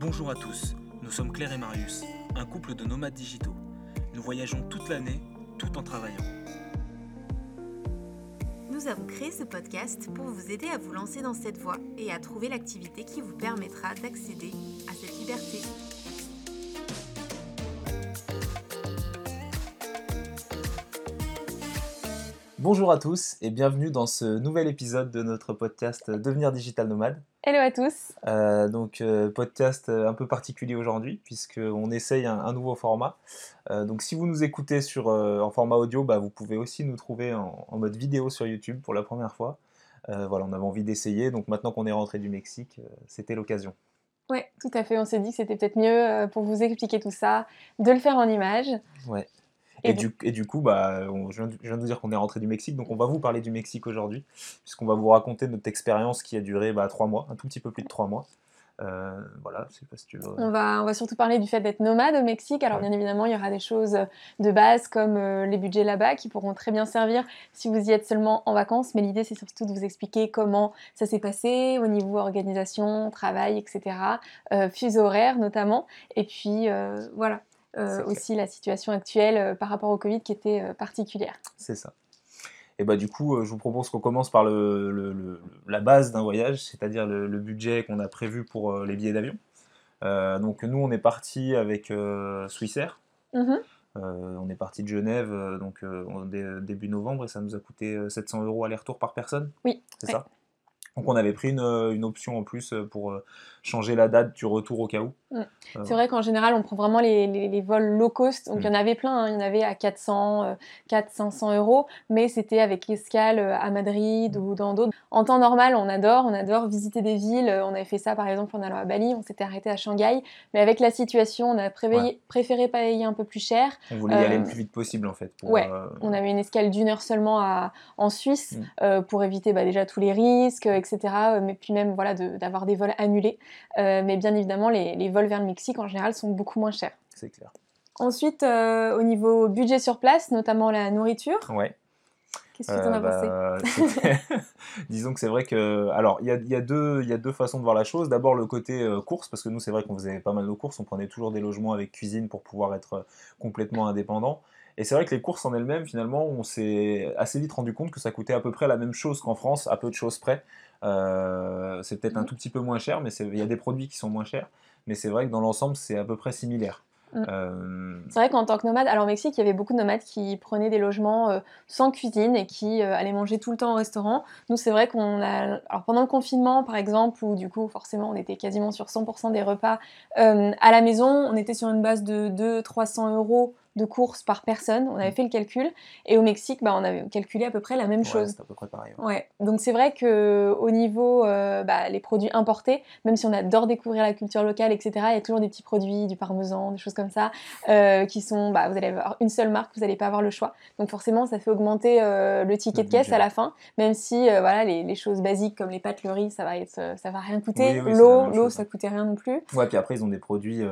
Bonjour à tous, nous sommes Claire et Marius, un couple de nomades digitaux. Nous voyageons toute l'année, tout en travaillant. Nous avons créé ce podcast pour vous aider à vous lancer dans cette voie et à trouver l'activité qui vous permettra d'accéder à cette liberté. Bonjour à tous et bienvenue dans ce nouvel épisode de notre podcast Devenir Digital Nomade. Hello à tous. Euh, donc euh, podcast euh, un peu particulier aujourd'hui puisqu'on essaye un, un nouveau format. Euh, donc si vous nous écoutez sur, en format audio, bah, vous pouvez aussi nous trouver en, en mode vidéo sur YouTube pour la première fois. Voilà, on avait envie d'essayer, donc maintenant qu'on est rentré du Mexique, c'était l'occasion. Ouais, tout à fait. On s'est dit que c'était peut-être mieux pour vous expliquer tout ça, de le faire en images. Ouais. Et Et, du, et du coup, bah, on- je, viens de, je viens de vous dire qu'on est rentré du Mexique, donc on va vous parler du Mexique aujourd'hui, puisqu'on va vous raconter notre expérience qui a duré bah, trois mois, un tout petit peu plus de trois mois. Euh, voilà, je sais pas si tu veux. On va, on va surtout parler du fait d'être nomade au Mexique. Alors bien évidemment, il y aura des choses de base comme euh, les budgets là-bas qui pourront très bien servir si vous y êtes seulement en vacances. Mais l'idée, c'est surtout de vous expliquer comment ça s'est passé au niveau organisation, travail, etc. Euh, fuseau horaire notamment. Et puis euh, voilà. Euh, aussi la situation actuelle euh, par rapport au Covid qui était euh, particulière. C'est ça. Et bah du coup, je vous propose qu'on commence par le, le- le- la base d'un voyage, c'est-à-dire le, budget qu'on a prévu pour les billets d'avion. Donc nous, on est parti avec Swissair. Mhm. Euh, on est parti de Genève donc début novembre et ça nous a coûté euh, 700 euros aller-retour par personne. Oui, C'est ouais. ça? Donc on avait pris une, une option en plus pour changer la date du retour au cas où. Mm. Euh, C'est vrai qu'en général, on prend vraiment les, les- les vols low cost. Donc, il y en avait plein. hein. Il y en avait à 400, euh, 400, 500 euros. Mais c'était avec escale euh, à Madrid ou dans d'autres. En temps normal, on adore. On adore visiter des villes. Euh, On avait fait ça, par exemple, en allant à Bali. On s'était arrêté à Shanghai. Mais avec la situation, on a préveillé- Ouais. préféré payer un peu plus cher. on voulait y aller le plus vite possible en fait. Pour, ouais, On avait une escale d'une heure seulement à- en Suisse Mm. pour éviter bah, déjà tous les risques, etc. Mais puis même voilà, de- d'avoir des vols annulés. Euh, mais bien évidemment, les, les vols vers le Mexique en général sont beaucoup moins chers. c'est clair. Ensuite, euh, au niveau budget sur place, notamment la nourriture, Ouais. qu'est-ce que tu en as Euh, pensé bah, Disons que c'est vrai que. Alors, il y a, il y, a deux- il y a deux façons de voir la chose. D'abord, le côté euh, course, parce que nous, c'est vrai qu'on faisait pas mal de courses. On prenait toujours des logements avec cuisine pour pouvoir être complètement indépendant. Et c'est vrai que les courses en elles-mêmes, finalement, on s'est assez vite rendu compte que ça coûtait à peu près la même chose qu'en France, à peu de choses près. Euh, c'est peut-être un Mhm. tout petit peu moins cher, mais il y a des produits qui sont moins chers. Mais c'est vrai que dans l'ensemble, c'est à peu près similaire. Mhm. Euh, C'est vrai qu'en tant que nomade, alors au Mexique, il y avait beaucoup de nomades qui prenaient des logements euh, sans cuisine et qui euh, allaient manger tout le temps au restaurant. Nous, c'est vrai qu'on a. Alors pendant le confinement, par exemple, où du coup, forcément, on était quasiment sur 100% des repas à la maison, on était sur une base de 200-300 euros de courses par personne. On avait fait le calcul. Et au Mexique, bah, on avait calculé à peu près la même ouais, chose. c'est à peu près pareil. ouais. Ouais, donc c'est vrai que au niveau euh, bah, les produits importés, même si on adore découvrir la culture locale, etc., il y a toujours des petits produits, du parmesan, des choses comme ça, euh, qui sont, bah, vous allez avoir une seule marque, vous n'allez pas avoir le choix. Donc forcément, ça fait augmenter euh, le ticket Le de caisse budget. à la fin, même si euh, voilà les, les choses basiques comme les pâtes, le riz, ça va être, ça va rien coûter. Oui, oui, L'eau, l'eau, ça coûtait rien non plus. Ouais, puis après, ils ont des produits,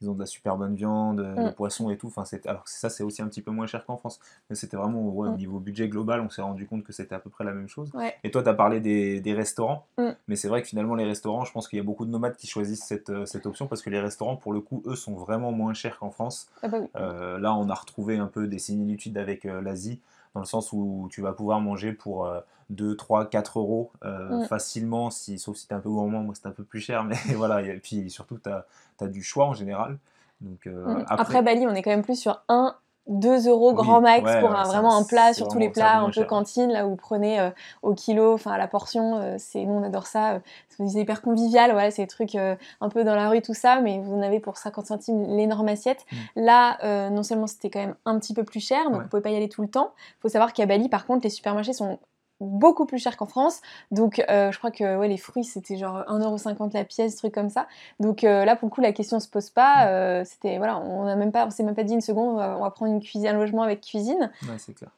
ils ont de la super bonne viande, euh, Mm. le poisson et tout. Enfin, c'est- alors que ça, c'est aussi un petit peu moins cher qu'en France. Mais c'était vraiment, ouais, au Mm. niveau budget global, on s'est rendu compte que c'était à peu près la même chose. Ouais. Et toi, tu as parlé des, des restaurants. Mm. Mais c'est vrai que finalement, les restaurants, je pense qu'il y a beaucoup de nomades qui choisissent cette, euh, cette option parce que les restaurants, pour le coup, eux, sont vraiment moins chers qu'en France. Ah bah oui. Euh, là, on a retrouvé un peu des similitudes avec euh, l'Asie, dans le sens où tu vas pouvoir manger pour euh, 2, 3, 4 euros euh, Mm. facilement, si, sauf si tu es un peu gourmand, moi c'est un peu plus cher, mais voilà, et puis surtout tu as, du choix en général. Donc, euh, Mm. après, Après, Bali, on est quand même plus sur 1, 2 euros Oui, grand max ouais, pour un, vraiment un plat, sur tous les plats, un peu cher, cantine, là où vous prenez euh, au kilo, enfin à la portion. euh, c'est nous, on adore ça. euh, c'est hyper convivial, voilà, c'est des trucs un peu dans la rue, tout ça, mais vous en avez pour 50 centimes l'énorme assiette. Là, euh, non seulement c'était quand même un petit peu plus cher, donc Mm. Ouais. vous pouvez pas y aller tout le temps. faut savoir qu'à Bali, par contre, les supermarchés sont beaucoup plus chers qu'en France. Donc, euh, je crois que ouais, les fruits, c'était genre 1,50€ la pièce, truc comme ça. Donc euh, là, pour le coup, la question se pose pas. euh, c'était voilà, on a même pas, on s'est même pas dit une seconde, on va, on va prendre une cuisine, un logement avec cuisine. ouais, c'est clair.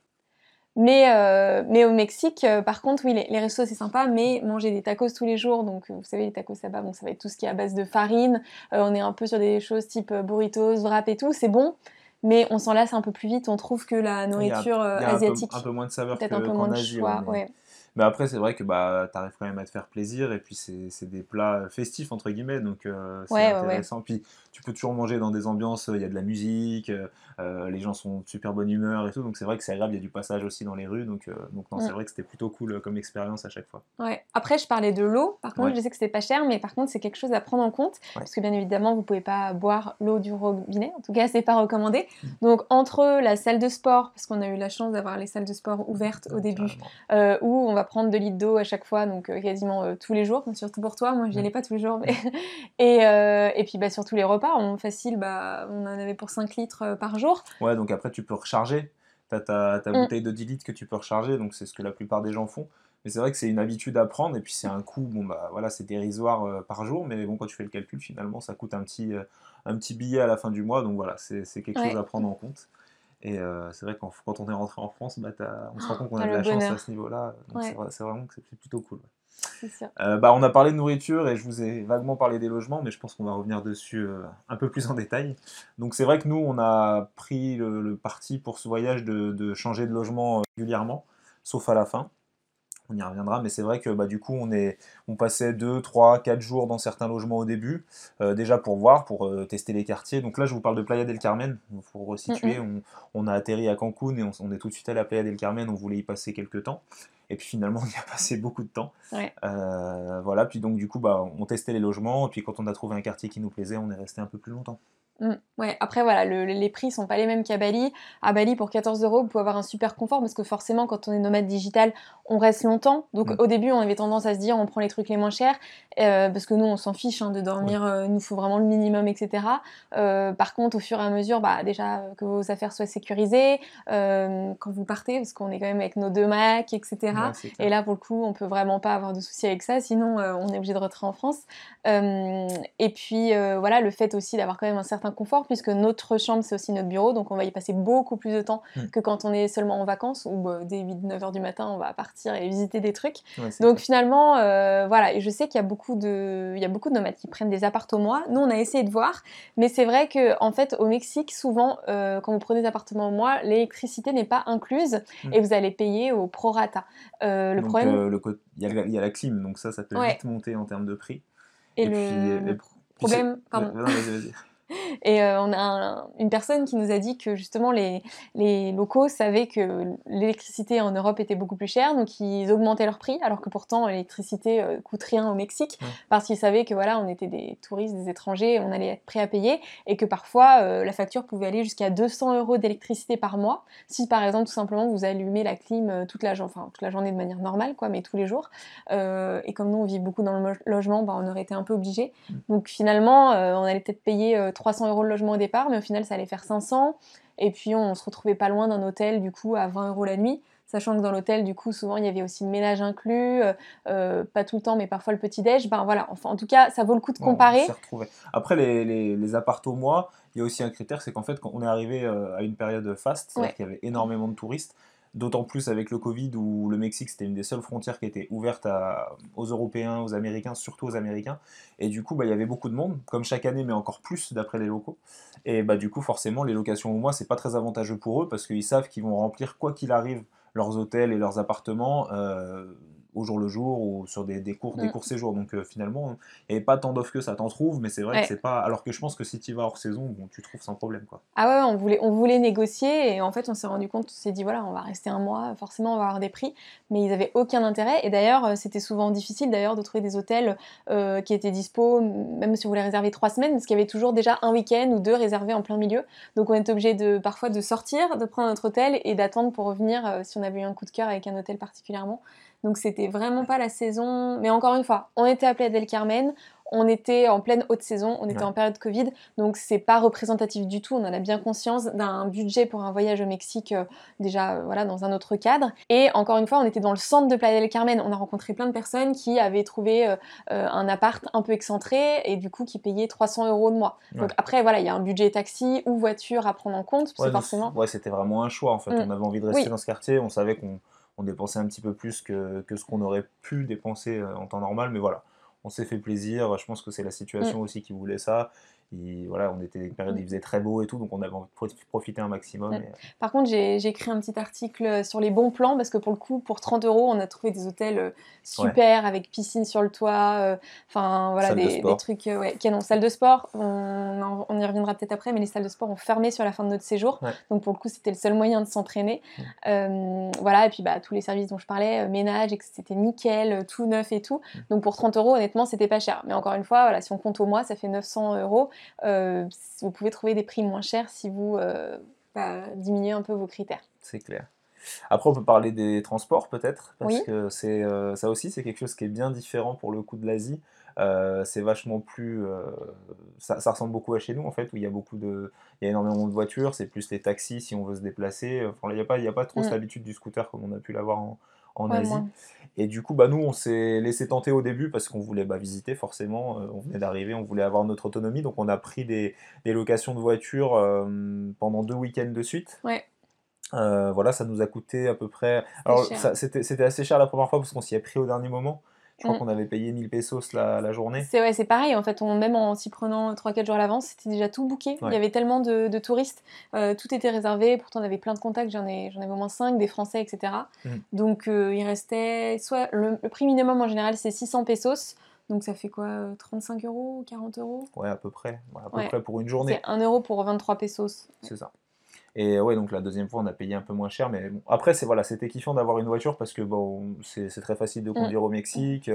Mais, mais au Mexique, par contre, oui, les, les restos c'est sympa, mais manger des tacos tous les jours, donc vous savez, les tacos là-bas, bon, ça va être tout ce qui est à base de farine. On est un peu sur des choses type burritos, wrap et tout, c'est bon, mais on s'en lasse un peu plus vite. On trouve que la Il y a- nourriture il y a un peu- asiatique, un peu, moins de saveur peut-être un peu qu'en moins de Asie. choix. ouais, mais- ouais. Mais après, c'est vrai que bah, tu arrives quand même à te faire plaisir et puis c'est des plats festifs, entre guillemets, donc euh, c'est intéressant. Puis tu peux toujours manger dans des ambiances, il y a de la musique, euh, les gens sont de super bonne humeur et tout, donc c'est vrai que c'est agréable, il y a du passage aussi dans les rues, donc, donc non, c'est mm. vrai que c'était plutôt cool comme expérience à chaque fois. Ouais. Après, je parlais de l'eau, par contre, je sais que c'était pas cher, mais par contre, c'est quelque chose à prendre en compte, parce que bien évidemment, vous pouvez pas boire l'eau du robinet, en tout cas, c'est pas recommandé. Mm. Donc, entre la salle de sport, parce qu'on a eu la chance d'avoir les salles de sport ouvertes au début, euh, où on va prendre de litres d'eau à chaque fois, donc euh, quasiment euh, tous les jours, surtout pour toi, moi je n'y allais pas tous les jours, mais... et, et puis bah, surtout les repas, on, facile, bah, on en avait pour 5 litres par jour. Ouais, donc après tu peux recharger, tu as ta, ta mm. bouteille de 10 litres que tu peux recharger, donc c'est ce que la plupart des gens font. Mais c'est vrai que c'est une habitude à prendre, et puis c'est un coût, bon bah voilà, c'est dérisoire par jour, mais bon, quand tu fais le calcul, finalement, ça coûte un petit, un petit billet à la fin du mois, donc voilà, c'est quelque chose à prendre en compte. Et euh, c'est vrai que quand on est rentré en France, bah, on se rend compte qu'on a de la chance à ce niveau-là. C'est vraiment que c'est plutôt cool. Euh, bah, on a parlé de nourriture et je vous ai vaguement parlé des logements, mais je pense qu'on va revenir dessus euh, un peu plus en détail. Donc c'est vrai que nous, on a pris le, parti pour ce voyage de, de, changer de logement régulièrement, sauf à la fin on y reviendra, mais c'est vrai que bah, du coup on, est, on passait 2, 3, 4 jours dans certains logements au début, euh, déjà pour voir, pour euh, tester les quartiers. Donc là je vous parle de Playa del Carmen, pour resituer, on, a atterri à Cancun et on, est tout de suite allé à Playa del Carmen, on voulait y passer quelques temps. Et puis finalement, on y a passé beaucoup de temps. Euh, voilà, puis donc du coup, bah, on testait les logements. Et puis quand on a trouvé un quartier qui nous plaisait, on est resté un peu plus longtemps. Mm. ouais, après voilà, les prix sont pas les mêmes qu'à Bali. À Bali, pour 14 euros, vous pouvez avoir un super confort parce que forcément, quand on est nomade digital, on reste longtemps. Donc mm. au début, on avait tendance à se dire, on prend les trucs les moins chers euh, parce que nous, on s'en fiche hein, de dormir, euh, il nous faut vraiment le minimum, etc. Euh, par contre, au fur et à mesure, bah, déjà que vos affaires soient sécurisées, quand vous partez, parce qu'on est quand même avec nos deux Macs, etc. et là, pour le coup, on peut vraiment pas avoir de soucis avec ça, sinon on est obligé de rentrer en France. et puis voilà, le fait aussi d'avoir quand même un certain confort puisque notre chambre c'est aussi notre bureau donc on va y passer beaucoup plus de temps hmm. que quand on est seulement en vacances ou bah, dès 8-9 heures du matin on va partir et visiter des trucs. donc finalement euh, voilà et je sais qu'il y a beaucoup de il y a beaucoup de nomades qui prennent des appartements Nous on a essayé de voir mais c'est vrai que en fait au Mexique souvent euh, quand vous prenez des appartements au mois l'électricité n'est pas incluse hmm. et vous allez payer au prorata. Euh, le problème le, il, y a, la clim donc ça ça peut vite monter en termes de prix. Et, le, problème, pardon. Et euh, on a une personne qui nous a dit que justement les, les locaux savaient que l'électricité en Europe était beaucoup plus chère, donc ils augmentaient leur prix, alors que pourtant l'électricité euh, coûte rien au Mexique, parce qu'ils savaient que voilà, on était des touristes, des étrangers, on allait être prêts à payer, et que parfois euh, la facture pouvait aller jusqu'à 200 euros d'électricité par mois, si par exemple tout simplement vous allumez la clim toute la, enfin, toute la journée de manière normale, quoi, mais tous les jours. et comme nous on vit beaucoup dans le logement, bah, on aurait été un peu obligé. Mm. Donc finalement, on allait peut-être payer 300 euros le logement au départ, mais au final ça allait faire 500. Et puis on se retrouvait pas loin d'un hôtel du coup à 20 euros la nuit. Sachant que dans l'hôtel, du coup, souvent il y avait aussi le ménage inclus, euh, euh, pas tout le temps, mais parfois le petit-déj. Ben voilà, enfin, en tout cas, ça vaut le coup de comparer. Après, les, les, les au mois, il y a aussi un critère, c'est qu'en fait, quand on est arrivé euh, à une période faste, c'est-à-dire qu'il y avait énormément de touristes, D'autant plus avec le Covid où le Mexique c'était une des seules frontières qui était ouverte aux Européens, aux Américains, surtout aux Américains. Et du coup, bah, il y avait beaucoup de monde, comme chaque année, mais encore plus d'après les locaux. Et bah, du coup, forcément, les locations au mois, c'est pas très avantageux pour eux parce qu'ils savent qu'ils vont remplir, quoi qu'il arrive, leurs hôtels et leurs appartements. Euh, au jour le jour ou sur des, des cours, des mm. courts séjours. Donc euh, finalement, il n'y avait pas tant d'offres que ça. T'en trouves, mais c'est vrai que c'est pas. Alors que je pense que si tu vas hors saison, bon, tu trouves sans problème. Quoi. Ah ouais, on voulait, on voulait négocier et en fait, on s'est rendu compte, on s'est dit voilà, on va rester un mois, forcément, on va avoir des prix, mais ils n'avaient aucun intérêt. Et d'ailleurs, euh, c'était souvent difficile d'ailleurs de trouver des hôtels euh, qui étaient dispo, même si on voulait réserver trois semaines, parce qu'il y avait toujours déjà un week-end ou deux réservés en plein milieu. Donc on était obligé de parfois de sortir, de prendre notre hôtel et d'attendre pour revenir si on avait eu un coup de cœur avec un hôtel particulièrement. Donc c'était vraiment pas la saison. Mais encore une fois, on était appelé à Del Carmen, on était en pleine haute saison, on était en période Covid, donc c'est pas représentatif du tout. On en a bien conscience d'un budget pour un voyage au Mexique euh, déjà euh, voilà dans un autre cadre. Et encore une fois, on était dans le centre de Playa del Carmen. On a rencontré plein de personnes qui avaient trouvé euh, un appart un peu excentré et du coup qui payaient 300 euros de mois. Donc après voilà, il y a un budget taxi ou voiture à prendre en compte. Ouais, forcément. Ouais, c'était vraiment un choix en fait. Mm. On avait envie de rester dans ce quartier. On savait qu'on on dépensait un petit peu plus que, ce qu'on aurait pu dépenser euh, en temps normal, mais voilà, on s'est fait plaisir. Je pense que c'est la situation mm. aussi qui voulait ça. Voilà, on était une période où il faisait très beau et tout, donc on avait envie de profiter un maximum. Euh, Par contre, j'ai écrit un petit article sur les bons plans parce que pour le coup, pour 30 euros, on a trouvé des hôtels euh, super avec piscine sur le toit, euh, enfin voilà, des, trucs, ouais, canon. Salle de sport, on, on y reviendra peut-être après, mais les salles de sport ont fermé sur la fin de notre séjour, donc pour le coup, c'était le seul moyen de s'entraîner. voilà, et puis bah, tous les services dont je parlais, ménage, c'était nickel, tout neuf et tout. Donc pour 30 euros, honnêtement, c'était pas cher. Mais encore une fois, voilà, si on compte au mois, ça fait 900 euros. Euh, vous pouvez trouver des prix moins chers si vous euh, bah, diminuez un peu vos critères. C'est clair. Après, on peut parler des transports peut-être, parce que c'est euh, ça aussi, c'est quelque chose qui est bien différent pour le coup de l'Asie. c'est vachement plus, ça, ressemble beaucoup à chez nous en fait, où il y a beaucoup de, il y a énormément de voitures, c'est plus les taxis si on veut se déplacer. Enfin, il n'y a pas, il y a pas trop mm. cette habitude du scooter comme on a pu l'avoir en, en Asie. Et du coup, bah, nous, on s'est laissé tenter au début parce qu'on voulait bah, visiter forcément. Euh, on venait d'arriver, on voulait avoir notre autonomie. Donc, on a pris des, locations de voitures euh, pendant deux week-ends de suite. Ouais. Euh, voilà, ça nous a coûté à peu près. Alors, c'était assez cher la première fois parce qu'on s'y est pris au dernier moment. Je crois mm. qu'on avait payé 1000 pesos la, la journée. C'est ouais, pareil, en fait, on, même en s'y prenant 3-4 jours à l'avance, c'était déjà tout booké. Il y avait tellement de, touristes, euh, tout était réservé, pourtant on avait plein de contacts, j'en ai, avais au moins 5, des Français, etc. Mm. Donc euh, il restait, soit le, prix minimum en général c'est 600 pesos, donc ça fait quoi 35 euros 40 euros? Ouais, à peu près. à peu près pour une journée. C'est 1 euro pour 23 pesos. C'est ça. Et ouais, donc la deuxième fois, on a payé un peu moins cher. Mais bon, après, c'est voilà, c'était kiffant d'avoir une voiture parce que bon, c'est très facile de conduire au Mexique.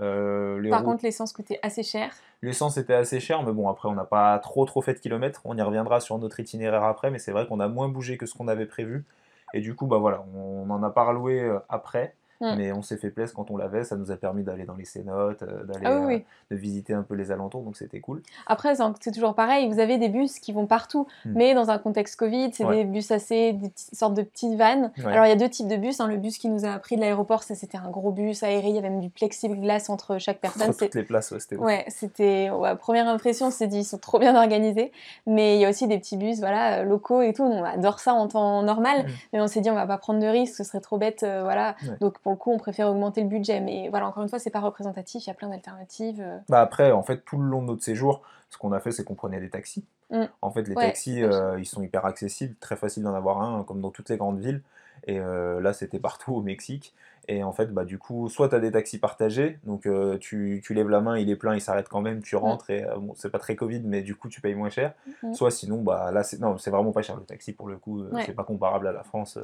Euh, Par contre, l'essence coûtait assez cher. L'essence était assez cher, mais bon, après, on n'a pas trop trop fait de kilomètres. On y reviendra sur notre itinéraire après, mais c'est vrai qu'on a moins bougé que ce qu'on avait prévu. Et du coup, bah voilà, on en a parlé euh, après. Mm. Mais on s'est fait plaisir quand on l'avait, ça nous a permis d'aller dans les cénotes, euh, d'aller ah euh, de visiter un peu les alentours, donc c'était cool. Après, c'est toujours pareil, vous avez des bus qui vont partout, mm. mais dans un contexte Covid, c'est des bus assez, des sortes de petites vannes. Alors il y a deux types de bus, hein. le bus qui nous a pris de l'aéroport, ça c'était un gros bus aérien, il y avait même du plexiglas entre chaque personne. Entre toutes les places, ouais, c'était Ouais, c'était, première impression, on s'est dit, ils sont trop bien organisés, mais il y a aussi des petits bus, voilà, euh, locaux et tout, on adore ça en temps normal, mm. mais on s'est dit, on va pas prendre de risques, ce serait trop bête, voilà. Donc pour le coup, on préfère augmenter le budget. Mais voilà, encore une fois, c'est pas représentatif, il y a plein d'alternatives. Euh. Bah après, en fait, tout le long de notre séjour, ce qu'on a fait, c'est qu'on prenait des taxis. Mm. En fait, les taxis, euh, ils sont hyper accessibles, très facile d'en avoir un, comme dans toutes les grandes villes. Et euh, là, c'était partout au Mexique. Et en fait, bah, du coup, soit tu as des taxis partagés, donc tu, tu, lèves la main, il est plein, il s'arrête quand même, tu mm. rentres, et bon, c'est pas très Covid, mais du coup, tu payes moins cher. Mm. Soit sinon, bah, là, c'est, non, c'est vraiment pas cher le taxi pour le coup, c'est pas comparable à la France.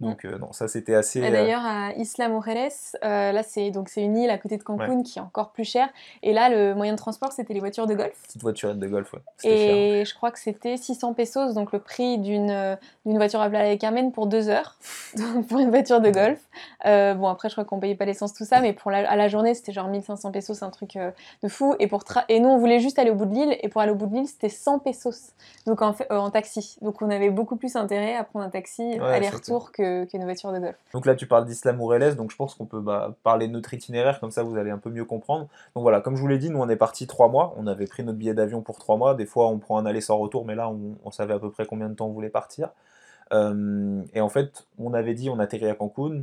Donc euh, non, ça c'était assez. Et d'ailleurs à Isla Mujeres, euh, là c'est donc c'est une île à côté de Cancun qui est encore plus chère. Et là le moyen de transport c'était les voitures de golf. Petite voiturette de golf, ouais. Et je crois que c'était 600 pesos, donc le prix d'une euh, d'une voiture à Playa Carmen pour deux heures, donc pour une voiture de golf. Bon après je crois qu'on payait pas l'essence tout ça, mais pour la, à la journée c'était genre 1500 pesos, c'est un truc de fou. Et pour et nous on voulait juste aller au bout de l'île et pour aller au bout de l'île c'était 100 pesos, donc en, fait, en taxi. Donc on avait beaucoup plus intérêt à prendre un taxi aller-retour que qu'une voiture de golf. Donc là, tu parles d'Islam Oureles, donc je pense qu'on peut bah, parler de notre itinéraire, comme ça vous allez un peu mieux comprendre. Donc voilà, comme je vous l'ai dit, nous on est parti trois mois, on avait pris notre billet d'avion pour trois mois, des fois on prend un aller sans retour, mais là on, savait à peu près combien de temps on voulait partir. Euh, et en fait, on avait dit on atterrit à Cancun,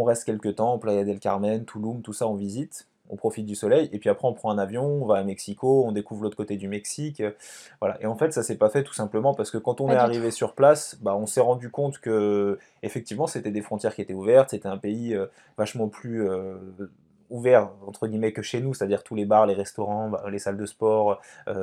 on reste quelques temps, Playa del Carmen, Tulum, tout ça on visite on profite du soleil, et puis après on prend un avion, on va à Mexico, on découvre l'autre côté du Mexique, euh, voilà. Et en fait, ça s'est pas fait tout simplement parce que quand on est arrivé sur place, bah, on s'est rendu compte que effectivement c'était des frontières qui étaient ouvertes, c'était un pays euh, vachement plus euh, ouvert entre guillemets que chez nous, c'est-à-dire tous les bars, les restaurants, bah, les salles de sport,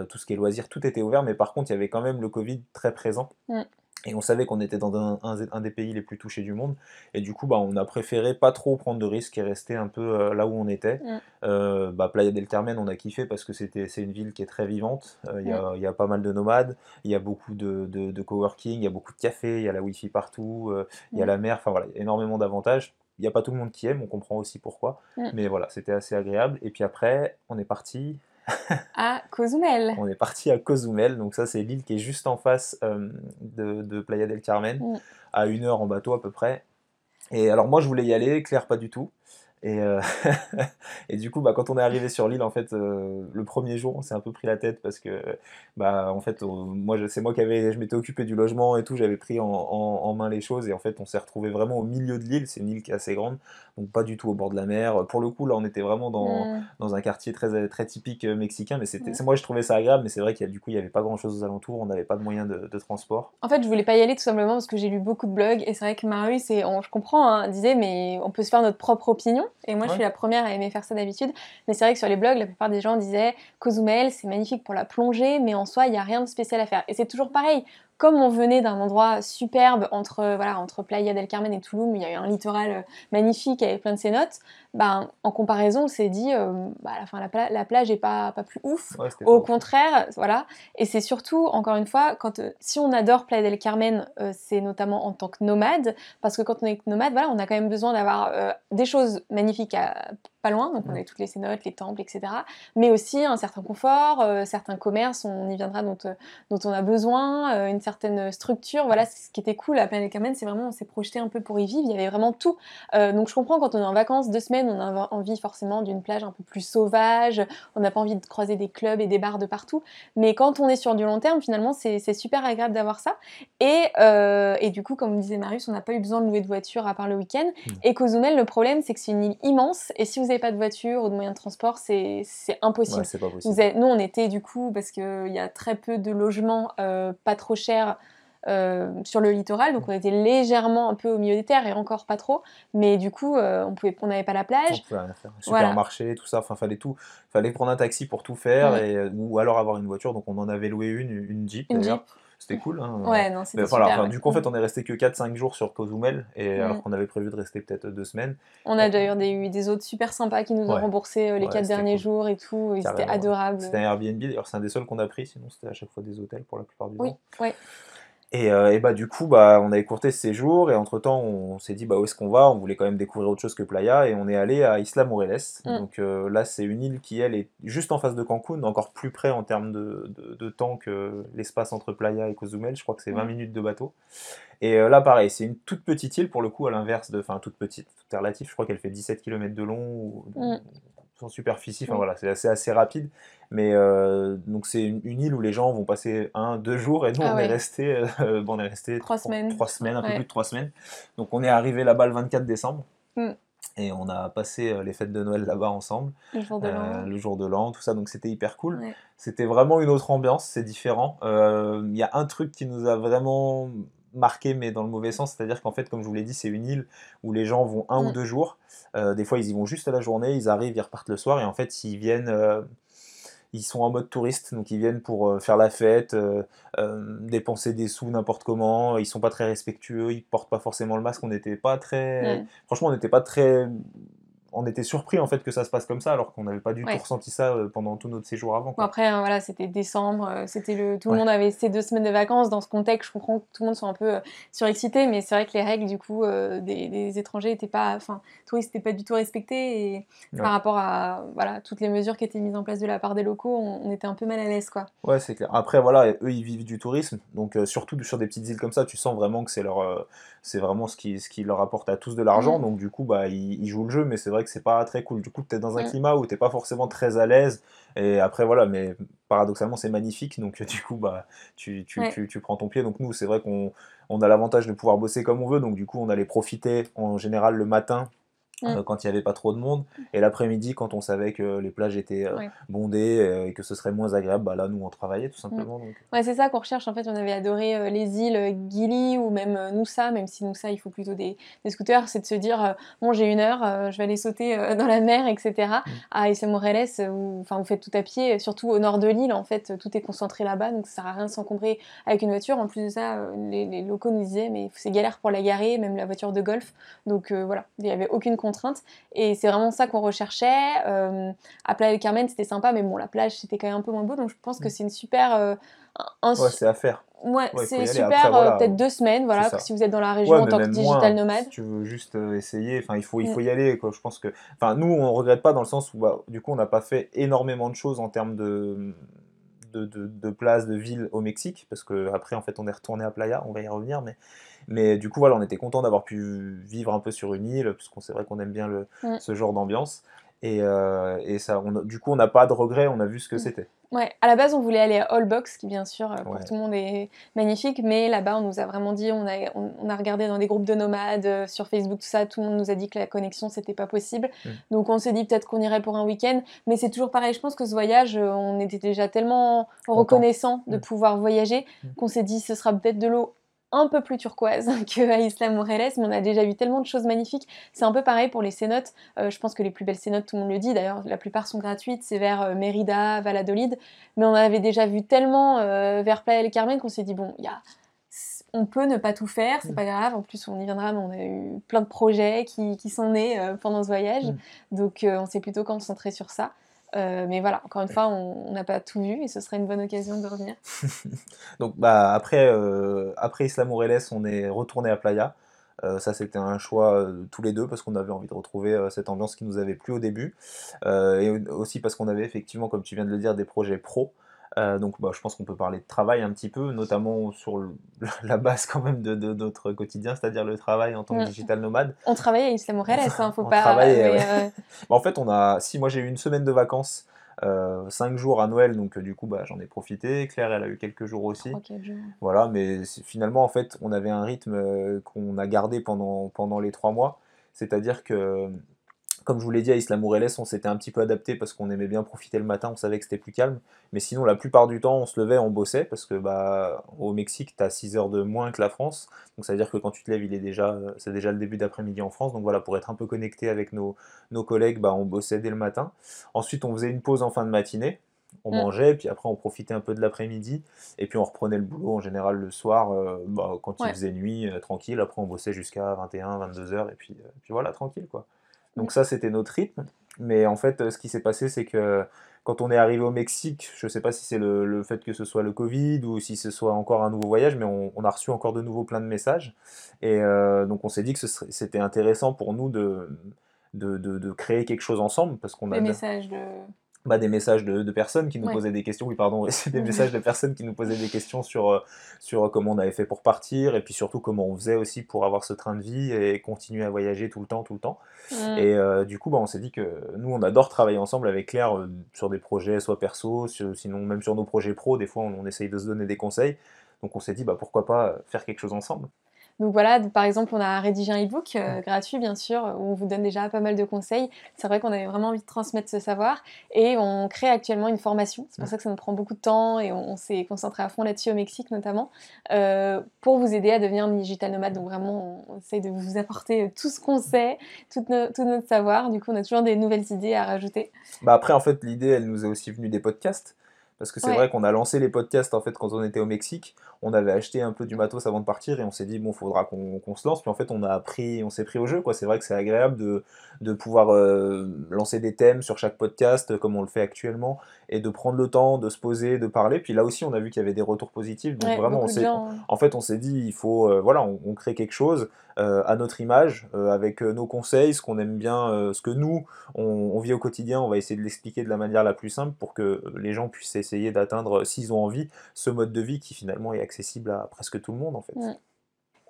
tout ce qui est loisirs, tout était ouvert, mais par contre il y avait quand même le Covid très présent. Mm. Et on savait qu'on était dans un, un, des pays les plus touchés du monde. Et du coup, bah, on a préféré pas trop prendre de risques et rester un peu euh, là où on était. Mm. Euh, bah, Playa del Carmen, on a kiffé parce que c'était, c'est une ville qui est très vivante. Euh, il y, y, a pas mal de nomades, il y a beaucoup de, de, coworking, il y a beaucoup de cafés, il y a la wifi partout, il y a mm. la mer. Enfin voilà, énormément d'avantages. Il n'y a pas tout le monde qui aime, on comprend aussi pourquoi. Mm. Mais voilà, c'était assez agréable. Et puis après, on est parti à Cozumel. On est parti à Cozumel, donc ça c'est l'île qui est juste en face euh, de, Playa del Carmen, mm. à une heure en bateau à peu près. Et alors moi je voulais y aller, Claire pas du tout. Et, euh, et du coup, bah, quand on est arrivé sur l'île, en fait, euh, le premier jour, on s'est un peu pris la tête parce que, bah, en fait, moi, c'est moi qui avais, je m'étais occupé du logement et tout, j'avais pris en, en, main les choses et en fait, on s'est retrouvé vraiment au milieu de l'île. C'est une île qui est assez grande, donc pas du tout au bord de la mer. Pour le coup, là, on était vraiment dans, mm. dans un quartier très, très typique euh, mexicain, mais c'était, mm. moi, je trouvais ça agréable, mais c'est vrai qu'il y a, du coup, il n'y avait pas grand chose aux alentours, on n'avait pas de moyens de, transport. En fait, je voulais pas y aller tout simplement parce que j'ai lu beaucoup de blogs et c'est vrai que Marie, c'est, je comprends, hein, disait, mais on peut se faire notre propre opinion. Et moi, je suis la première à aimer faire ça d'habitude. Mais c'est vrai que sur les blogs, la plupart des gens disaient Cozumel, c'est magnifique pour la plongée, mais en soi, il n'y a rien de spécial à faire. Et c'est toujours pareil comme on venait d'un endroit superbe entre, voilà, entre Playa del Carmen et Tulum, il y a eu un littoral euh, magnifique avec plein de cénotes, ben, en comparaison, on s'est dit, euh, bah, la, fin, la, plage n'est pas, pas plus ouf. Au contraire, voilà. Et c'est surtout, encore une fois, quand, euh, si on adore Playa del Carmen, c'est notamment en tant que nomade, parce que quand on est nomade, voilà, on a quand même besoin d'avoir des choses magnifiques à, pas loin, donc on a toutes les cénotes, les temples, etc. Mais aussi un certain confort, certains commerces, on y viendra, dont, dont on a besoin, une certaine structure. Voilà, ce qui était cool à Planète Carmen, c'est vraiment on s'est projeté un peu pour y vivre. Il y avait vraiment tout. Euh, donc je comprends quand on est en vacances deux semaines, on a envie forcément d'une plage un peu plus sauvage. On n'a pas envie de croiser des clubs et des bars de partout. Mais quand on est sur du long terme, finalement, c'est super agréable d'avoir ça. Et, euh, et, du coup, comme disait Marius, on n'a pas eu besoin de louer de voiture à part le week-end. Et Cozumel, le problème, c'est que c'est une île immense. Et si vous n'avez pas de voiture ou de moyen de transport, c'est impossible. Vous nous, on était du coup, parce qu'il y a très peu de logements euh, pas trop chers euh, sur le littoral, donc on était légèrement un peu au milieu des terres et encore pas trop, mais du coup euh, on pouvait, on n'avait pas la plage. On pouvait Supermarché, tout ça, enfin fallait tout, fallait prendre un taxi pour tout faire et, ou alors avoir une voiture, donc on en avait loué une, une Jeep. C'était cool. Hein. Ouais, non, c'était super. Du coup, en fait, on est resté que 4-5 jours sur Cozumel, et, alors qu'on avait prévu de rester peut-être 2 semaines. On a d'ailleurs eu des autres super sympas qui nous ont remboursé les 4 derniers jours et tout. C'était adorable. C'était un Airbnb, d'ailleurs, c'est un des seuls qu'on a pris, sinon c'était à chaque fois des hôtels pour la plupart du temps. Oui, ouais. Euh, et, bah du coup bah on a écourté ce séjour et entre temps on, s'est dit bah où est-ce qu'on va? On voulait quand même découvrir autre chose que Playa et on est allé à Isla Moreles. Mm. Donc euh, là c'est une île qui elle est juste en face de Cancun, encore plus près en termes de, de, temps que l'espace entre Playa et Cozumel. Je crois que c'est 20 mm. minutes de bateau. Et euh, là pareil c'est une toute petite île pour le coup à l'inverse de, enfin toute petite, tout est relatif. Je crois qu'elle fait 17 km de long. Ou, mm superficie. Enfin voilà, c'est assez, assez rapide. Mais euh, donc c'est une, île où les gens vont passer un, deux jours et nous ah on, est resté, euh, bon, on est resté trois semaines, trois semaines, un peu plus de trois semaines. Donc on est arrivé là-bas le 24 décembre. Mm. Et on a passé euh, les fêtes de Noël là-bas ensemble, le jour de l'an, le jour de l'an, tout ça, donc c'était hyper cool. C'était vraiment une autre ambiance, c'est différent. Il y a un truc qui nous a vraiment marqué, mais dans le mauvais sens. C'est-à-dire qu'en fait, comme je vous l'ai dit, c'est une île où les gens vont un ou mm. deux jours. Euh, des fois, ils y vont juste à la journée, ils arrivent, ils repartent le soir, et en fait, ils viennent. Euh, ils sont en mode touriste, donc ils viennent pour euh, faire la fête, dépenser des sous n'importe comment. Ils sont pas très respectueux, ils portent pas forcément le masque. On n'était pas très, franchement, on n'était pas très on était surpris en fait que ça se passe comme ça alors qu'on n'avait pas du tout ressenti ça euh, pendant tout notre séjour avant. après hein, voilà c'était décembre, euh, c'était le tout le monde avait ses deux semaines de vacances dans ce contexte. Je comprends que tout le monde soit un peu euh, surexcité, mais c'est vrai que les règles du coup des, étrangers étaient pas, enfin touristes n'étaient pas du tout respectées et par rapport à voilà toutes les mesures qui étaient mises en place de la part des locaux, on, était un peu mal à l'aise quoi. Ouais c'est clair. Après voilà eux ils vivent du tourisme donc surtout sur des petites îles comme ça tu sens vraiment que c'est leur c'est vraiment ce qui ce qui leur apporte à tous de l'argent mmh. donc du coup bah ils jouent le jeu mais c'est vrai que c'est pas très cool. Du coup, tu es dans un climat où t'es pas forcément très à l'aise. Et après, voilà, mais paradoxalement, c'est magnifique. Donc, du coup, bah, tu, tu, tu, tu prends ton pied. Donc, nous, c'est vrai qu'on on a l'avantage de pouvoir bosser comme on veut. Donc, du coup, on allait profiter en général le matin euh, mm. quand il n'y avait pas trop de monde. Et l'après-midi, quand on savait que les plages étaient euh, bondées euh, et que ce serait moins agréable, bah là, nous, on travaillait tout simplement. Mm. Ouais, c'est ça qu'on recherche. En fait, on avait adoré les îles Gili ou même Noussa, même si Noussa, il faut plutôt des, des scooters. C'est de se dire, bon, j'ai une heure, je vais aller sauter dans la mer, etc. Mm. À Issa Moreles, enfin, vous faites tout à pied, surtout au nord de l'île, en fait, tout est concentré là-bas, donc ça sert à rien de s'encombrer avec une voiture. En plus de ça, les, les locaux nous disaient, mais c'est galère pour la garer, même la voiture de golf. Donc voilà, il n'y avait aucune et c'est vraiment ça qu'on recherchait. Euh, à Playa del Carmen, c'était sympa, mais bon, la plage, c'était quand même un peu moins beau. Donc je pense que mm. c'est une super. Euh, ouais, c'est à faire. Ouais, c'est super, euh, peut-être deux semaines, voilà, si vous êtes dans la région en tant que digital nomade. Si tu veux juste essayer, enfin, il faut, il faut y aller, quoi. Je pense que, enfin, nous, on regrette pas dans le sens où, bah, du coup, on n'a pas fait énormément de choses en termes de de, de, de places, de villes au Mexique, parce qu'après, en fait, on est retourné à Playa, on va y revenir, mais, mais du coup, voilà, on était content d'avoir pu vivre un peu sur une île, puisqu'on c'est vrai qu'on aime bien le, ce genre d'ambiance. Et, euh, et ça, on a- du coup, on n'a pas de regrets, on a vu ce que Mm. c'était. Ouais, à la base, on voulait aller à Allbox, qui bien sûr, euh, pour Ouais. tout le monde est magnifique, mais là-bas, on nous a vraiment dit, on a, on, on a regardé dans des groupes de nomades, euh, sur Facebook, tout ça, tout le monde nous a dit que la connexion, c'était pas possible. Mm. Donc, on s'est dit peut-être qu'on irait pour un week-end, mais c'est toujours pareil. Je pense que ce voyage, on était déjà tellement reconnaissant de Mm. pouvoir voyager Mm. qu'on s'est dit, ce sera peut-être de l'eau un peu plus turquoise qu'à Isla Moreles, mais on a déjà vu tellement de choses magnifiques. C'est un peu pareil pour les cénotes. Euh, je pense que les plus belles cénotes, tout le monde le dit, d'ailleurs, la plupart sont gratuites, c'est vers euh, Mérida, Valladolid, mais on avait déjà vu tellement euh, vers Playa del Carmen qu'on s'est dit, bon, il y a... on peut ne pas tout faire, c'est Mm. pas grave, en plus on y viendra, mais on a eu plein de projets qui, qui sont nés euh, pendant ce voyage, Mm. donc euh, on s'est plutôt concentré sur ça. Euh, mais voilà, encore une fois, on n'a pas tout vu et ce serait une bonne occasion de revenir. Donc bah, après, euh, après Isla Moreles, on est retourné à Playa. Euh, ça, c'était un choix euh, tous les deux parce qu'on avait envie de retrouver cette ambiance qui nous avait plu au début. Et aussi parce qu'on avait effectivement, comme tu viens de le dire, des projets pro. Euh, donc bah, je pense qu'on peut parler de travail un petit peu, notamment sur le- la base quand même de, de notre quotidien, c'est-à-dire le travail en tant que Mm. digital nomade. On travaille à Isla Moreles, hein, faut On pas. travaille, mais, ouais. euh, Bah, en fait, on a, si moi j'ai eu une semaine de vacances, euh, 5 jours à Noël, donc euh, du coup bah, j'en ai profité. Claire, elle a eu quelques jours aussi. trois, quatre jours. Voilà, mais finalement, en fait, on avait un rythme euh, qu'on a gardé pendant, pendant les trois mois. C'est-à-dire que, comme je vous l'ai dit, à Isla Moreles, on s'était un petit peu adapté parce qu'on aimait bien profiter le matin, on savait que c'était plus calme. Mais sinon, la plupart du temps, on se levait, on bossait parce que bah, au Mexique, tu as 6 heures de moins que la France. Donc, ça veut dire que quand tu te lèves, il est déjà, c'est déjà le début d'après-midi en France. Donc, voilà, pour être un peu connecté avec nos, nos collègues, bah, on bossait dès le matin. Ensuite, on faisait une pause en fin de matinée. On Mm. mangeait, puis après on profitait un peu de l'après-midi, et puis on reprenait le boulot en général le soir, euh, bah, quand il faisait nuit, euh, tranquille. Après on bossait jusqu'à 21, 22 heures, et puis, euh, puis voilà, tranquille quoi. Donc ça c'était notre rythme. Mais en fait, euh, ce qui s'est passé, c'est que quand on est arrivé au Mexique, je sais pas si c'est le, le fait que ce soit le Covid ou si ce soit encore un nouveau voyage, mais on, on a reçu encore de nouveau plein de messages. Et euh, donc on s'est dit que c'était intéressant pour nous de, de, de- de créer quelque chose ensemble, parce qu'on a Les messages de. Bah, des messages de, de personnes qui nous Ouais. posaient des questions. Oui, pardon, c'est des messages de personnes qui nous posaient des questions sur, euh, sur comment on avait fait pour partir et puis surtout comment on faisait aussi pour avoir ce train de vie et continuer à voyager tout le temps, tout le temps. Mm. Et euh, du coup, bah, on s'est dit que nous, on adore travailler ensemble avec Claire euh, sur des projets, soit perso, sur- sinon même sur nos projets pro. Des fois, on, on essaye de se donner des conseils. Donc on s'est dit, bah, pourquoi pas euh, faire quelque chose ensemble. Donc voilà, par exemple, on a rédigé un e-book euh, gratuit, bien sûr, où on vous donne déjà pas mal de conseils. C'est vrai qu'on avait vraiment envie de transmettre ce savoir. Et on crée actuellement une formation. C'est pour ça que ça nous prend beaucoup de temps et on, on s'est concentré à fond là-dessus au Mexique notamment, euh, pour vous aider à devenir digital nomade. Donc vraiment, on, essaye de vous apporter tout ce qu'on sait, tout, no- tout notre savoir. Du coup, on a toujours des nouvelles idées à rajouter. Bah après, en fait, l'idée, elle nous est aussi venue des podcasts. Parce que c'est Ouais. vrai qu'on a lancé les podcasts en fait quand on était au Mexique. On avait acheté un peu du matos avant de partir et on s'est dit bon, faudra qu'on se lance. Puis en fait, on a appris, on s'est pris au jeu quoi. C'est vrai que c'est agréable de, de pouvoir euh, lancer des thèmes sur chaque podcast euh, comme on le fait actuellement et de prendre le temps de se poser, de parler. Puis là aussi, on a vu qu'il y avait des retours positifs. Donc Ouais, vraiment, on s'est en fait, on s'est dit, il faut, euh, voilà, on, on crée quelque chose à notre image, euh, avec euh, nos conseils, ce qu'on aime bien, euh, ce que nous, on, vit au quotidien, on va essayer de l'expliquer de la manière la plus simple pour que euh, les gens puissent essayer d'atteindre, euh, s'ils ont envie, ce mode de vie qui finalement est accessible à presque tout le monde, en fait.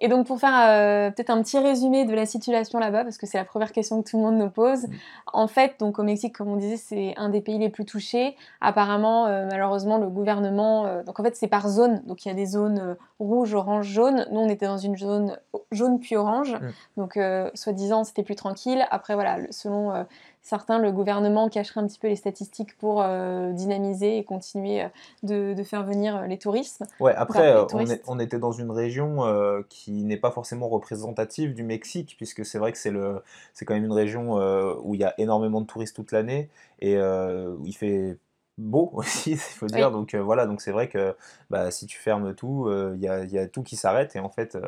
Et donc pour faire euh, peut-être un petit résumé de la situation là-bas, parce que c'est la première question que tout le monde nous pose. Mm. En fait, donc au Mexique, comme on disait, c'est un des pays les plus touchés. Apparemment, euh, malheureusement, le gouvernement, euh, donc en fait c'est par zone, donc il y a des zones rouge, orange, jaune. Nous on était dans une zone jaune puis orange, Mm. donc soi-disant c'était plus tranquille. Après voilà, selon certains, le gouvernement cacherait un petit peu les statistiques pour euh, dynamiser et continuer euh, de, de faire venir euh, les touristes. Ouais, après, on, touristes. est- on était dans une région euh, qui n'est pas forcément représentative du Mexique, puisque c'est vrai que c'est le, c'est quand même une région euh, où il y a énormément de touristes toute l'année et où il fait beau aussi, il faut dire. Oui. Donc euh, voilà, donc c'est vrai que bah, si tu fermes tout, euh, il y a, y a tout qui s'arrête. Et en fait, euh,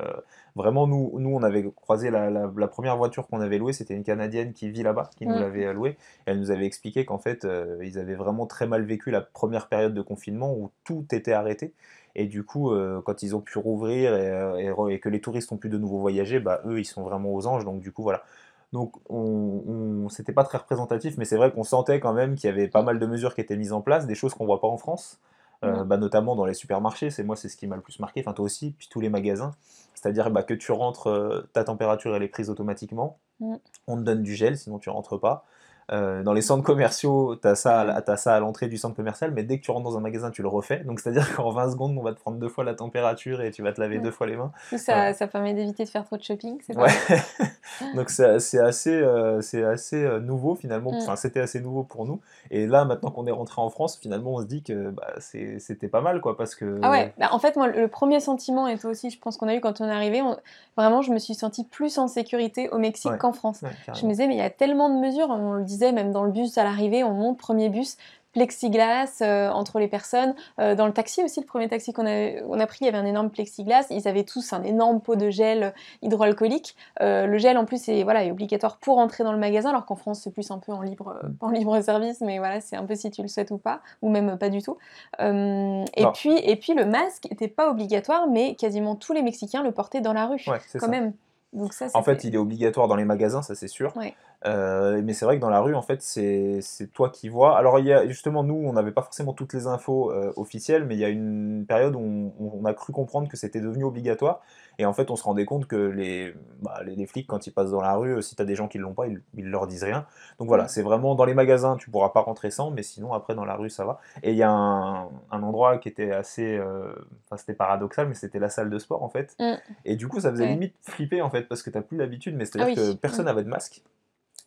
vraiment, nous, nous, on avait croisé la, la- la première voiture qu'on avait louée, c'était une Canadienne qui vit là-bas, qui nous Mm. l'avait louée. Et elle nous avait expliqué qu'en fait, euh, ils avaient vraiment très mal vécu la première période de confinement où tout était arrêté. Et du coup, euh, quand ils ont pu rouvrir et, euh, et que les touristes ont pu de nouveau voyager, bah, eux, ils sont vraiment aux anges. Donc du coup, voilà. Donc on, on- c'était pas très représentatif, mais c'est vrai qu'on sentait quand même qu'il y avait pas mal de mesures qui étaient mises en place, des choses qu'on voit pas en France. euh, bah, notamment dans les supermarchés. C'est moi, c'est ce qui m'a le plus marqué. Enfin, toi aussi, puis tous les magasins. C'est-à-dire bah, que tu rentres, euh, ta température elle est prise automatiquement. Mm. On te donne du gel, sinon tu rentres pas. Euh, dans les centres commerciaux, tu as, ça à- t'as ça à l'entrée du centre commercial, mais dès que tu rentres dans un magasin, tu le refais. Donc, c'est-à-dire qu'en 20 secondes, on va te prendre deux fois la température et tu vas te laver Ouais. deux fois les mains. Tout ça, permet d'éviter de faire trop de shopping. C'est Ouais. Donc c'est assez, euh, assez euh, nouveau finalement. Mm. Enfin, c'était assez nouveau pour nous. Et là, maintenant qu'on est rentré en France, finalement, on se dit que bah, c'était pas mal, quoi, parce que. Ah ouais, bah, en fait, moi, le premier sentiment, et toi aussi, je pense qu'on a eu quand on est arrivé, on- vraiment, je me suis sentie plus en sécurité au Mexique Ouais. qu'en France. Ouais, Je me disais, mais il y a tellement de mesures, on le disait même dans le bus à l'arrivée, on monte, premier bus, plexiglas euh, entre les personnes. Euh, dans le taxi aussi, le premier taxi qu'on a, on a pris, il y avait un énorme plexiglas. Ils avaient tous un énorme pot de gel hydroalcoolique. Euh, le gel, en plus, est, voilà, est obligatoire pour entrer dans le magasin, alors qu'en France, c'est plus un peu en libre, pas en libre service, mais voilà, c'est un peu si tu le souhaites ou pas, ou même pas du tout. Et, puis, et puis, le masque n'était pas obligatoire, mais quasiment tous les Mexicains le portaient dans la rue, Ouais, quand ça. même. Donc ça, En fait, il est obligatoire dans les magasins, ça c'est sûr. Ouais. Euh, mais c'est vrai que dans la rue, en fait, c'est toi qui vois. Alors, il y a, justement, nous, on n'avait pas forcément toutes les infos euh, officielles, mais il y a une période où on, on a cru comprendre que c'était devenu obligatoire. Et en fait, on se rendait compte que les, bah, les, les flics, quand ils passent dans la rue, euh, si tu as des gens qui ne l'ont pas, ils, ils leur disent rien. Donc voilà, Mm. c'est vraiment dans les magasins, tu pourras pas rentrer sans, mais sinon, après, dans la rue, ça va. Et il y a un, un endroit qui était assez. euh, Enfin, c'était paradoxal, mais c'était la salle de sport, en fait. Mm. Et du coup, ça faisait Ouais. limite flipper, en fait, parce que tu plus l'habitude, mais c'est-à-dire Ah oui. que personne Mm. n'avait de masque.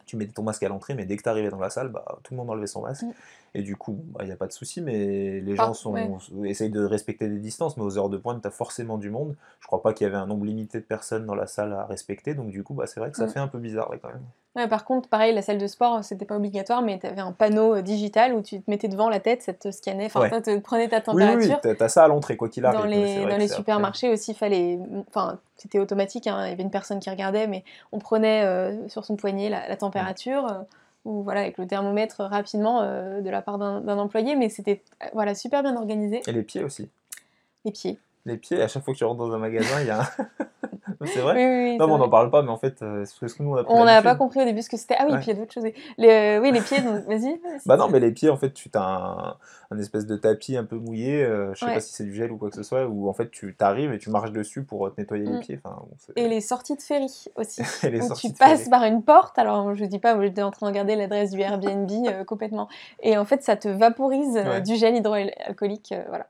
Tu mettais ton masque à l'entrée, mais dès que tu arrivais dans la salle, bah, tout le monde enlevait son masque. Mm. Et du coup, il n'y a pas de souci, mais les Ah, gens sont, ouais. essayent de respecter des distances, mais aux heures de pointe, tu as forcément du monde. Je crois pas qu'il y avait un nombre limité de personnes dans la salle à respecter, donc du coup, bah, c'est vrai que ça Mm. fait un peu bizarre ouais, quand même. Ouais, par contre, pareil, la salle de sport, c'était pas obligatoire, mais tu avais un panneau euh, digital où tu te mettais devant la tête, ça te scannait, enfin, Ouais. ça te prenait ta Oui, température. oui, tu as, ça à l'entrée, quoi qu'il arrive. dans les, dans supermarchés aussi, fallait, enfin, c'était automatique, hein, il y avait une personne qui regardait, mais on prenait euh, sur son poignet la, la température, euh, ou voilà, avec le thermomètre rapidement euh, de la part d'un employé, mais c'était voilà, super bien organisé. Et les pieds aussi. Les pieds. Les pieds, à chaque fois que tu rentres dans un magasin, il y a un. c'est vrai Oui, oui, Non, mais on n'en parle pas, mais en fait, euh, c'est parce que nous, on a On n'a pas compris au début ce que c'était. Ah oui, Ouais. puis il y a d'autres choses. Les, euh, oui, les pieds, donc vas-y. Bah non, mais les pieds, en fait, tu as un, un espèce de tapis un peu mouillé, euh, je sais Ouais. pas si c'est du gel ou quoi que ce soit, où en fait tu t'arrives et tu marches dessus pour euh, te nettoyer les Mm. pieds. Enfin, bon, c'est- Et les sorties de ferry aussi. et les où tu passes ferry. par une porte, alors je dis pas, moi, j'étais en train de regarder l'adresse du Airbnb euh, complètement, et en fait ça te vaporise Ouais. du gel hydroalcoolique, voilà,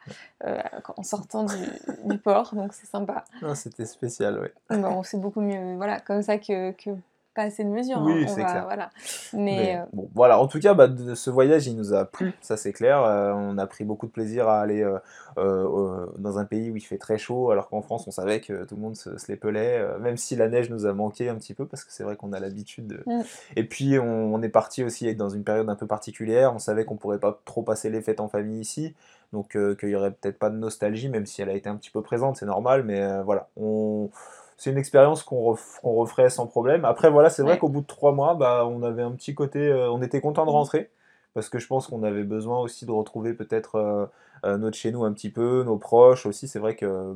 en sortant du, du port, donc c'est sympa. Non, c'était spécial, ouais. Bon, c'est beaucoup mieux, voilà, comme ça que, que pas assez de mesures. Oui, hein, c'est clair. Voilà. Mais, Mais euh, bon, voilà, en tout cas, bah, de, ce voyage, il nous a plu, ça c'est clair. Euh, on a pris beaucoup de plaisir à aller euh, euh, euh, dans un pays où il fait très chaud, alors qu'en France, on savait que tout le monde se, se les pelait, euh, même si la neige nous a manqué un petit peu, parce que c'est vrai qu'on a l'habitude. de- Mm. Et puis, on, on est parti aussi dans une période un peu particulière. On savait qu'on pourrait pas trop passer les fêtes en famille ici, donc euh, qu'il y aurait peut-être pas de nostalgie, même si elle a été un petit peu présente, c'est normal, mais euh, voilà. On c'est une expérience qu'on ref- referait sans problème. Après, voilà, c'est vrai Ouais. qu'au bout de trois mois, bah, on avait un petit côté, euh, on était content de Mhm. rentrer, parce que je pense qu'on avait besoin aussi de retrouver peut-être notre chez nous un petit peu, nos proches aussi. C'est vrai que,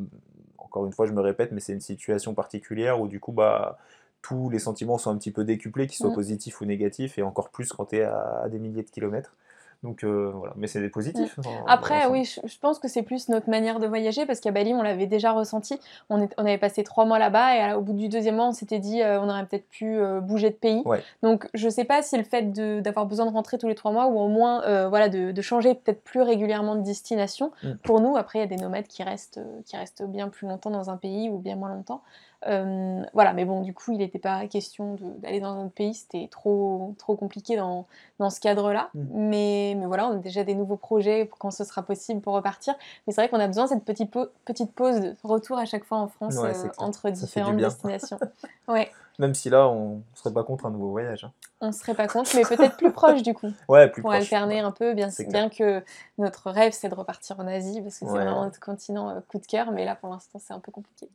encore une fois, je me répète, mais c'est une situation particulière où du coup, bah, tous les sentiments sont un petit peu décuplés, qu'ils soient Mhm. positifs ou négatifs, et encore plus quand tu es à, à des milliers de kilomètres. Donc euh, voilà, mais c'est des positifs. en- Mm. Après, dans oui, je, je pense que c'est plus notre manière de voyager parce qu'à Bali, on l'avait déjà ressenti. On, est- on avait passé trois mois là-bas et à- au bout du deuxième mois, on s'était dit euh, on aurait peut-être pu euh, bouger de pays. Ouais. Donc, je sais pas si le fait d'avoir besoin de rentrer tous les trois mois ou au moins euh, voilà, de, de changer peut-être plus régulièrement de destination. Mm. Pour nous, après, il y a des nomades qui restent, euh, qui restent bien plus longtemps dans un pays ou bien moins longtemps. Euh, voilà, mais bon, du coup, il n'était pas question d'aller dans un autre pays, c'était trop, trop compliqué dans, dans ce cadre-là. Mm. Mais, mais voilà, on a déjà des nouveaux projets pour quand ce sera possible pour repartir. Mais c'est vrai qu'on a besoin de cette petite, petite pause de retour à chaque fois en France Ouais, euh, entre différentes destinations. ouais, Même si là, on ne serait pas contre un nouveau voyage. hein. on ne serait pas contre, mais peut-être plus proche du coup, Ouais, plus pour proche. alterner un peu, bien, bien que notre rêve c'est de repartir en Asie, parce que c'est Ouais. vraiment notre continent euh, coup de cœur, mais là pour l'instant c'est un peu compliqué.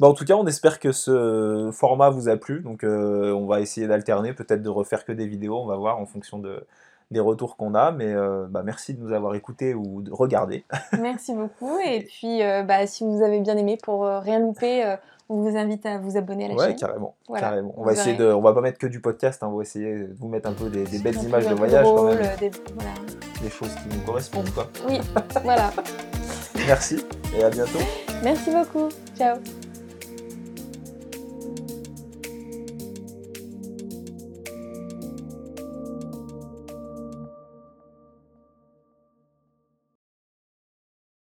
Bah, en tout cas, on espère que ce format vous a plu. Donc, euh, on va essayer d'alterner, peut-être de refaire que des vidéos. On va voir en fonction de, des retours qu'on a. Mais euh, bah, merci de nous avoir écoutés ou de regarder. Merci beaucoup. Et puis, euh, bah, si vous avez bien aimé, pour rien louper, on vous invite à vous abonner à la Ouais, chaîne. carrément. Voilà. carrément. On Vous va essayer de, on va pas mettre que du podcast. hein, on va essayer de vous mettre un peu des, des belles images de voyage quand même, des- voilà. des choses qui nous correspondent quoi. Oui, voilà. Merci et à bientôt. Merci beaucoup. Ciao.